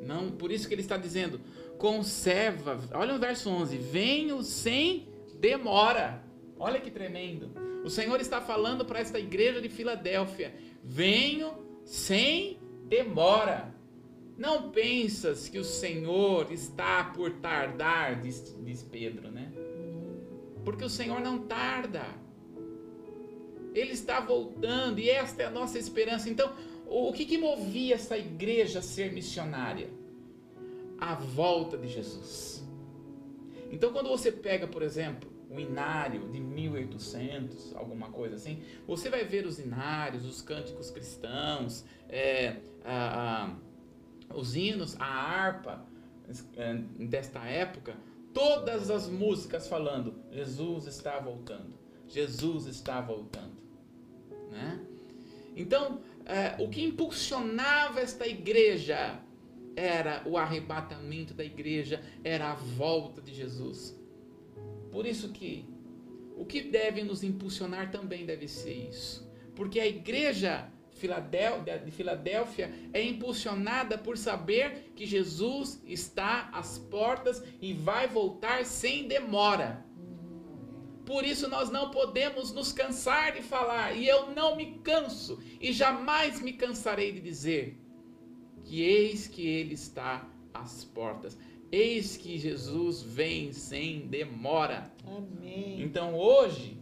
Não, por isso que ele está dizendo: conserva. Olha o verso 11: venho sem demora. Olha que tremendo. O Senhor está falando para esta igreja de Filadélfia: venho sem demora. Não pensas que o Senhor está por tardar, diz, diz Pedro, né? Porque o Senhor não tarda. Ele está voltando e esta é a nossa esperança. Então, o que, que movia essa igreja a ser missionária? A volta de Jesus. Então, quando você pega, por exemplo, o inário de 1800, alguma coisa assim, você vai ver os inários, os cânticos cristãos, é, a, a, os hinos, a harpa é, desta época, todas as músicas falando: Jesus está voltando, Jesus está voltando. Né? Então, é, o que impulsionava esta igreja era o arrebatamento da igreja, era a volta de Jesus. Por isso que o que deve nos impulsionar também deve ser isso. Porque a igreja de Filadélfia é impulsionada por saber que Jesus está às portas e vai voltar sem demora. Por isso nós não podemos nos cansar de falar, e eu não me canso, e jamais me cansarei de dizer que eis que ele está às portas. Eis que Jesus vem sem demora. Amém. Então hoje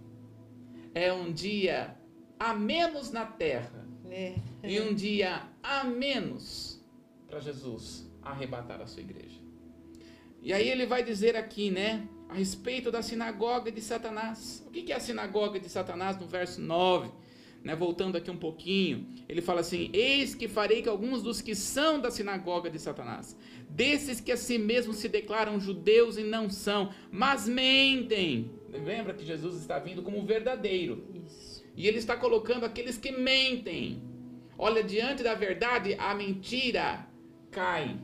é um dia a menos na terra É. e um dia a menos para Jesus arrebatar a sua igreja. E aí ele vai dizer aqui, né, a respeito da sinagoga de Satanás. O que é a sinagoga de Satanás no verso 9? Né, voltando aqui um pouquinho, ele fala assim: Eis que farei que alguns dos que são da sinagoga de Satanás, desses que a si mesmos se declaram judeus e não são, mas mentem. Lembra que Jesus está vindo como verdadeiro. Isso. E ele está colocando aqueles que mentem. Olha, diante da verdade, a mentira cai.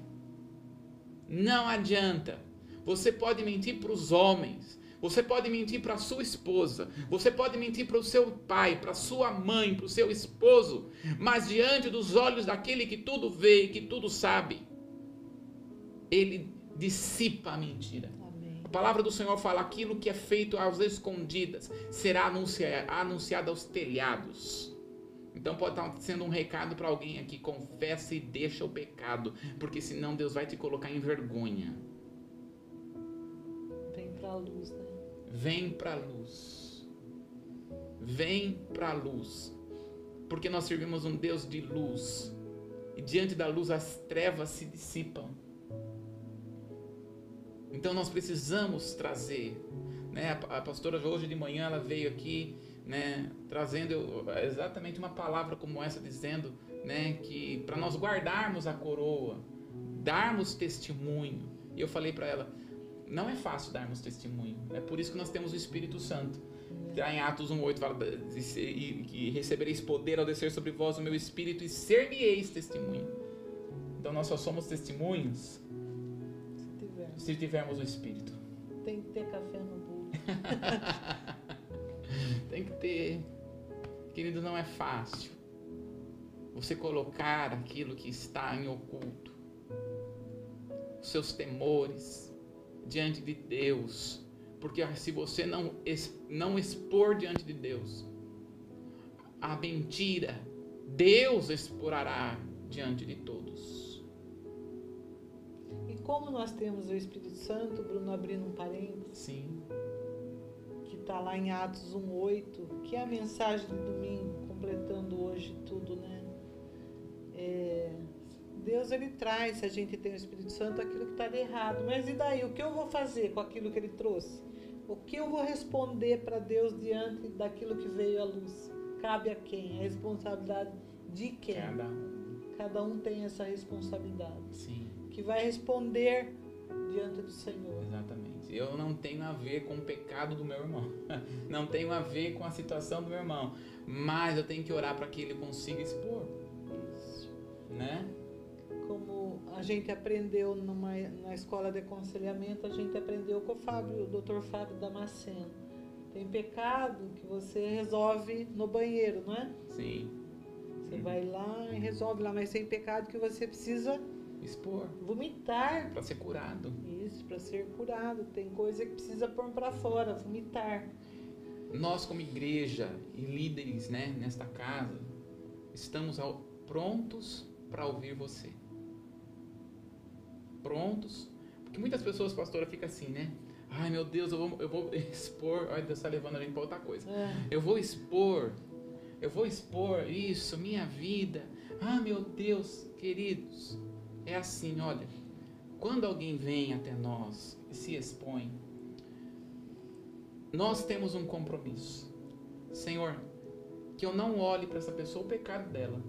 Não adianta. Você pode mentir para os homens. Você pode mentir para sua esposa. Você pode mentir para o seu pai, para sua mãe, para o seu esposo. Mas diante dos olhos daquele que tudo vê e que tudo sabe, ele dissipa a mentira. A palavra do Senhor fala: aquilo que é feito às escondidas será anunciado, aos telhados. Então pode estar sendo um recado para alguém aqui: confessa e deixa o pecado, porque senão Deus vai te colocar em vergonha. Vem pra luz, né? Vem para a luz. Vem para a luz. Porque nós servimos um Deus de luz. E diante da luz as trevas se dissipam. Então nós precisamos trazer, né? A pastora hoje de manhã ela veio aqui, né, trazendo exatamente uma palavra como essa dizendo, né, que para nós guardarmos a coroa, darmos testemunho. E eu falei para ela, não é fácil darmos testemunho. É por isso que nós temos o Espírito Santo. Lá em Atos 1,8 fala que recebereis poder ao descer sobre vós o meu Espírito e ser-me-eis testemunho. Então nós só somos testemunhos Se tiver. se tivermos o Espírito. Tem que ter café no bolo. [LAUGHS] Tem que ter. Querido, não é fácil você colocar aquilo que está em oculto, os seus temores, diante de Deus. Porque se você não, não expor diante de Deus a mentira, Deus exporará diante de todos. Como nós temos o Espírito Santo, Bruno abrindo um parênteses, Sim, que está lá em Atos 1,8, que é a mensagem de domingo, completando hoje tudo, né? É, Deus ele traz, se a gente tem o Espírito Santo, aquilo que está de errado. Mas e daí? O que eu vou fazer com aquilo que ele trouxe? O que eu vou responder para Deus diante daquilo que veio à luz? Cabe a quem? A responsabilidade de quem? cada um. Cada um tem essa responsabilidade. Sim, Que vai responder diante do Senhor. Exatamente. Eu não tenho a ver com o pecado do meu irmão. [LAUGHS] Não tenho a ver com a situação do meu irmão. Mas eu tenho que orar para que ele consiga expor. Isso. Né? Como a gente aprendeu numa, na escola de aconselhamento, a gente aprendeu com o Fábio, o doutor Fábio Damasceno. Tem pecado que você resolve no banheiro, não é? Sim. Você vai lá e resolve lá, mas tem pecado que você precisa expor, vomitar para ser curado. Isso, para ser curado. Tem coisa que precisa pôr para fora, vomitar. Nós como igreja e líderes, né, nesta casa, estamos ao, prontos para ouvir você. Prontos, porque muitas pessoas, pastora, fica assim, né? Ai meu Deus, eu vou, eu vou [LAUGHS] expor. Ai, Deus está levando a gente para outra coisa. É. Eu vou expor, eu vou expor isso, minha vida. Ah, meu Deus, queridos, é assim, olha, quando alguém vem até nós e se expõe, nós temos um compromisso. Senhor, que eu não olhe para essa pessoa o pecado dela,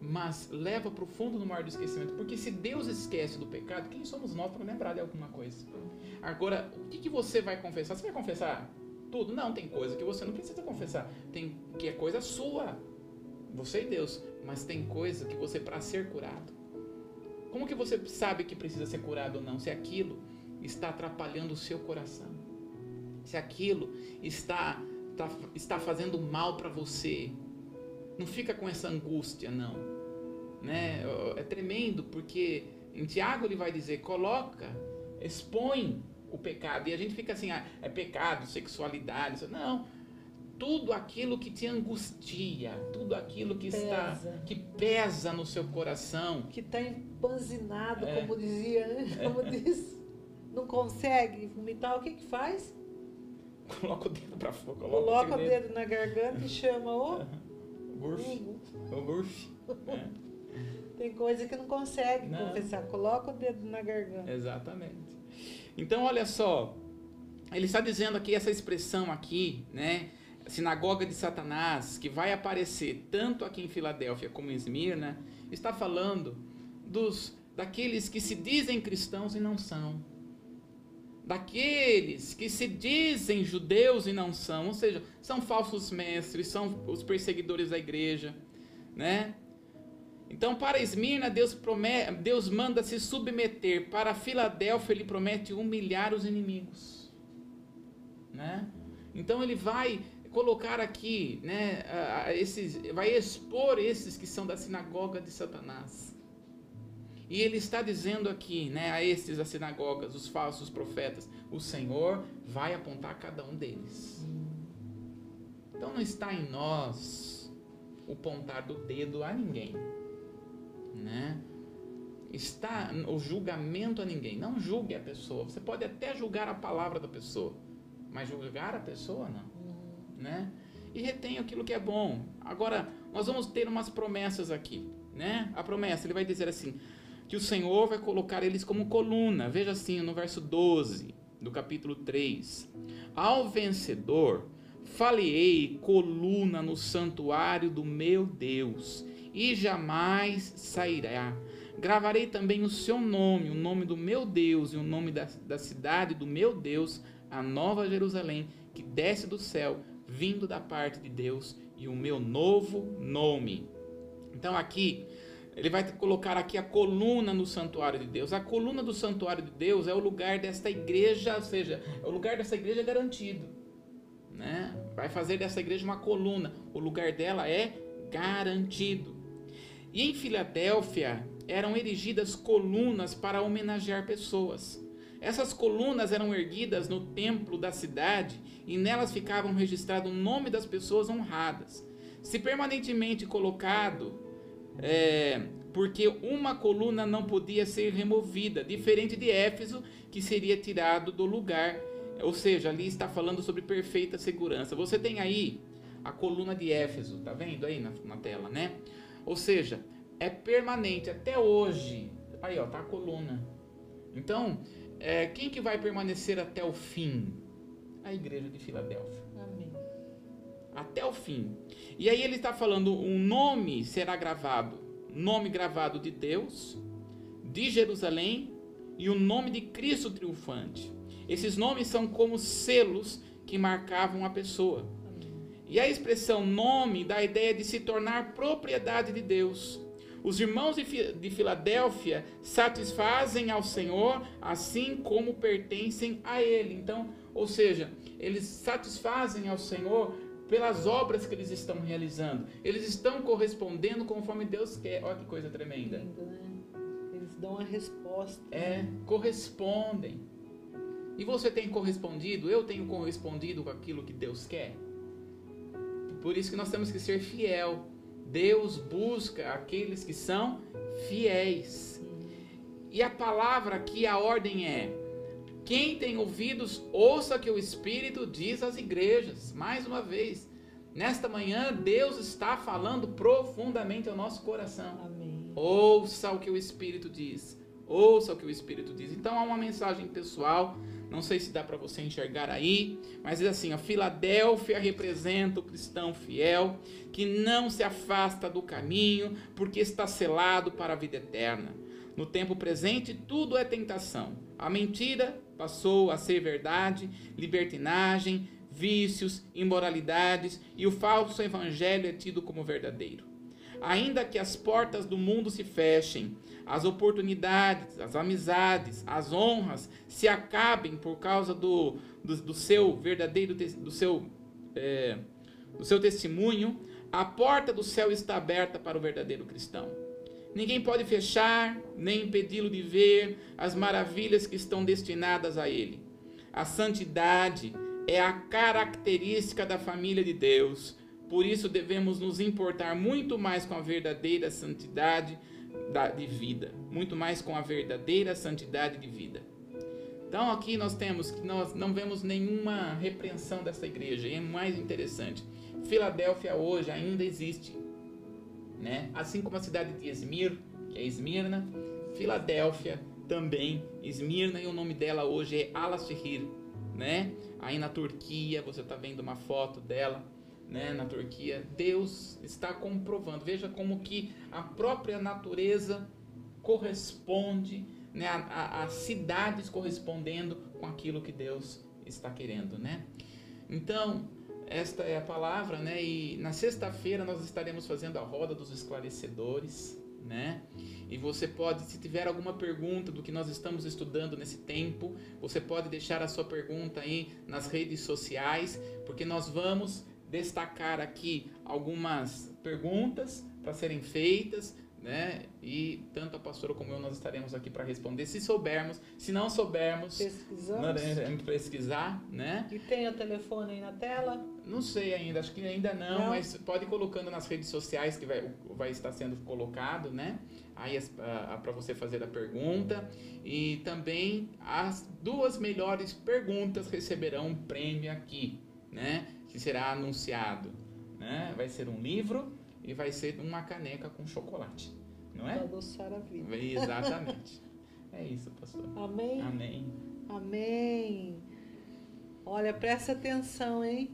mas leva para o fundo do mar do esquecimento. Porque se Deus esquece do pecado, quem somos nós para lembrar de alguma coisa? Agora, o que, que você vai confessar? Você vai confessar tudo? Não, tem coisa que você não precisa confessar. Tem que é coisa sua, você e Deus. Mas tem coisa que você, para ser curado, como que você sabe que precisa ser curado ou não? Se aquilo está atrapalhando o seu coração, se aquilo está, está, está fazendo mal para você, não fica com essa angústia, não. Né? É tremendo porque em Tiago ele vai dizer: coloca, expõe o pecado. E a gente fica assim: ah, é pecado, sexualidade. Não tudo aquilo que te angustia, tudo aquilo que pesa. está que pesa no seu coração, que está empanzinado, é. como dizia, né? como é. diz, não consegue vomitar, o que que faz? Coloca o dedo para fora, coloca, coloca o dedo. dedo na garganta e chama o Gurf. O gurf. É. Tem coisa que não consegue não. confessar. Coloca o dedo na garganta. Exatamente. Então, olha só. Ele está dizendo aqui essa expressão aqui, né? Sinagoga de Satanás, que vai aparecer tanto aqui em Filadélfia como em Esmirna, está falando dos daqueles que se dizem cristãos e não são. Daqueles que se dizem judeus e não são, ou seja, são falsos mestres, são os perseguidores da igreja, né? Então, para Esmirna, Deus, promete, Deus manda se submeter. Para Filadélfia, ele promete humilhar os inimigos. Né? Então, ele vai colocar aqui, né, esses, vai expor esses que são da sinagoga de Satanás. E ele está dizendo aqui, né, a estes das sinagogas, os falsos profetas, o Senhor vai apontar cada um deles. Então não está em nós o pontar do dedo a ninguém, né? Está o julgamento a ninguém. Não julgue a pessoa. Você pode até julgar a palavra da pessoa, mas julgar a pessoa não né? E retém aquilo que é bom. Agora, nós vamos ter umas promessas aqui, né? A promessa, ele vai dizer assim, que o Senhor vai colocar eles como coluna. Veja assim, no verso 12 do capítulo 3. Ao vencedor, falei coluna no santuário do meu Deus, e jamais sairá. Gravarei também o seu nome, o nome do meu Deus e o nome da, da cidade do meu Deus, a nova Jerusalém, que desce do céu vindo da parte de Deus e o meu novo nome. Então aqui ele vai colocar aqui a coluna no santuário de Deus. A coluna do santuário de Deus é o lugar desta igreja, ou seja, é o lugar dessa igreja garantido. Né? Vai fazer dessa igreja uma coluna. O lugar dela é garantido. E em Filadélfia eram erigidas colunas para homenagear pessoas. Essas colunas eram erguidas no templo da cidade e nelas ficavam registrado o nome das pessoas honradas. Se permanentemente colocado, é, porque uma coluna não podia ser removida, diferente de Éfeso, que seria tirado do lugar. Ou seja, ali está falando sobre perfeita segurança. Você tem aí a coluna de Éfeso, tá vendo aí na, na tela, né? Ou seja, é permanente até hoje. Aí, ó, tá a coluna. Então, é, quem que vai permanecer até o fim? A igreja de Filadélfia. Amém. Até o fim. E aí ele está falando, um nome será gravado, nome gravado de Deus, de Jerusalém e o nome de Cristo triunfante. Esses nomes são como selos que marcavam a pessoa. E a expressão nome dá a ideia de se tornar propriedade de Deus. Os irmãos de Filadélfia satisfazem ao Senhor assim como pertencem a Ele. Então, ou seja, eles satisfazem ao Senhor pelas obras que eles estão realizando. Eles estão correspondendo conforme Deus quer. Olha que coisa tremenda. Lindo, né? Eles dão a resposta. É, correspondem. E você tem correspondido? Eu tenho correspondido com aquilo que Deus quer? Por isso que nós temos que ser fiel. Deus busca aqueles que são fiéis. E a palavra aqui, a ordem é: quem tem ouvidos, ouça que o Espírito diz às igrejas. Mais uma vez, nesta manhã, Deus está falando profundamente ao nosso coração. Amém. Ouça o que o Espírito diz. Ouça o que o Espírito diz. Então há uma mensagem pessoal não sei se dá para você enxergar aí, mas é assim: a Filadélfia representa o cristão fiel que não se afasta do caminho porque está selado para a vida eterna. No tempo presente, tudo é tentação. A mentira passou a ser verdade, libertinagem, vícios, imoralidades e o falso evangelho é tido como verdadeiro. Ainda que as portas do mundo se fechem, as oportunidades, as amizades, as honras se acabem por causa do, do, do seu verdadeiro, do seu, é, do seu testemunho, a porta do céu está aberta para o verdadeiro cristão. Ninguém pode fechar nem impedi-lo de ver as maravilhas que estão destinadas a ele. A santidade é a característica da família de Deus. Por isso devemos nos importar muito mais com a verdadeira santidade de vida, muito mais com a verdadeira santidade de vida. Então aqui nós temos que nós não vemos nenhuma repreensão dessa igreja, e é mais interessante. Filadélfia hoje ainda existe, né? Assim como a cidade de Esmir, que é Esmirna, Filadélfia também, Esmirna e o nome dela hoje é Alashir, né? Aí na Turquia, você está vendo uma foto dela né, na Turquia, Deus está comprovando. Veja como que a própria natureza corresponde, né, as cidades correspondendo com aquilo que Deus está querendo, né? Então, esta é a palavra, né? E na sexta-feira nós estaremos fazendo a roda dos esclarecedores, né? E você pode, se tiver alguma pergunta do que nós estamos estudando nesse tempo, você pode deixar a sua pergunta aí nas redes sociais, porque nós vamos destacar aqui algumas perguntas para serem feitas, né? E tanto a pastora como eu nós estaremos aqui para responder, se soubermos, se não soubermos, Pesquisamos. pesquisar, né? E tem o telefone aí na tela? Não sei ainda, acho que ainda não, não. mas pode ir colocando nas redes sociais que vai, vai estar sendo colocado, né? Aí para você fazer a pergunta e também as duas melhores perguntas receberão um prêmio aqui, né? Que será anunciado. Né? Vai ser um livro e vai ser uma caneca com chocolate. Não é? Para adoçar a vida. Exatamente. [LAUGHS] é isso, pastor. Amém? Amém. Amém. Olha, presta atenção, hein?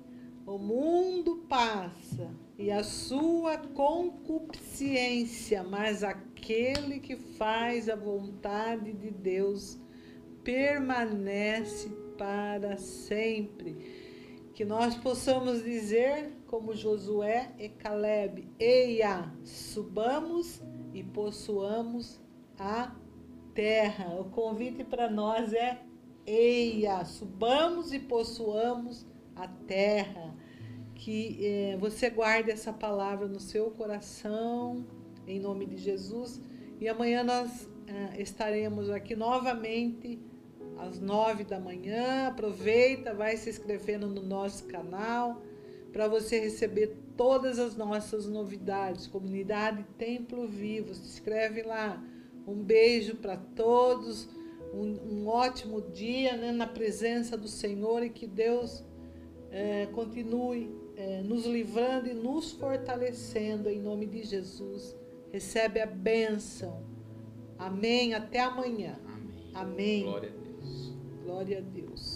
O mundo passa e a sua concupiscência, mas aquele que faz a vontade de Deus permanece para sempre que nós possamos dizer, como Josué e Caleb, Eia, subamos e possuamos a terra. O convite para nós é Eia, subamos e possuamos a terra. Que eh, você guarde essa palavra no seu coração, em nome de Jesus. E amanhã nós eh, estaremos aqui novamente às nove da manhã. Aproveita, vai se inscrevendo no nosso canal para você receber todas as nossas novidades. Comunidade Templo Vivo, se inscreve lá. Um beijo para todos, um, um, ótimo dia né, na presença do Senhor e que Deus é, continue é, nos livrando e nos fortalecendo em nome de Jesus. Recebe a bênção. Amém. Até amanhã. Amém. Amém. Glória a Deus.